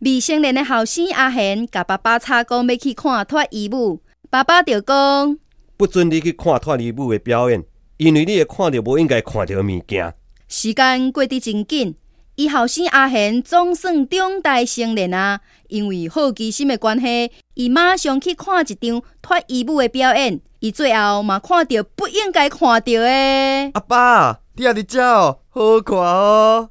未成年的后生阿贤，甲爸爸吵讲要去看脱衣舞，爸爸就讲不准你去看脱衣舞的表演，因为你会看到无应该看到的物件。时间过得真紧，伊后生阿贤总算长大成人啊！因为好奇心的关系，伊马上去看一场脱衣舞的表演。伊最后嘛看到不应该看到的。阿爸，你也伫遮哦，好看哦！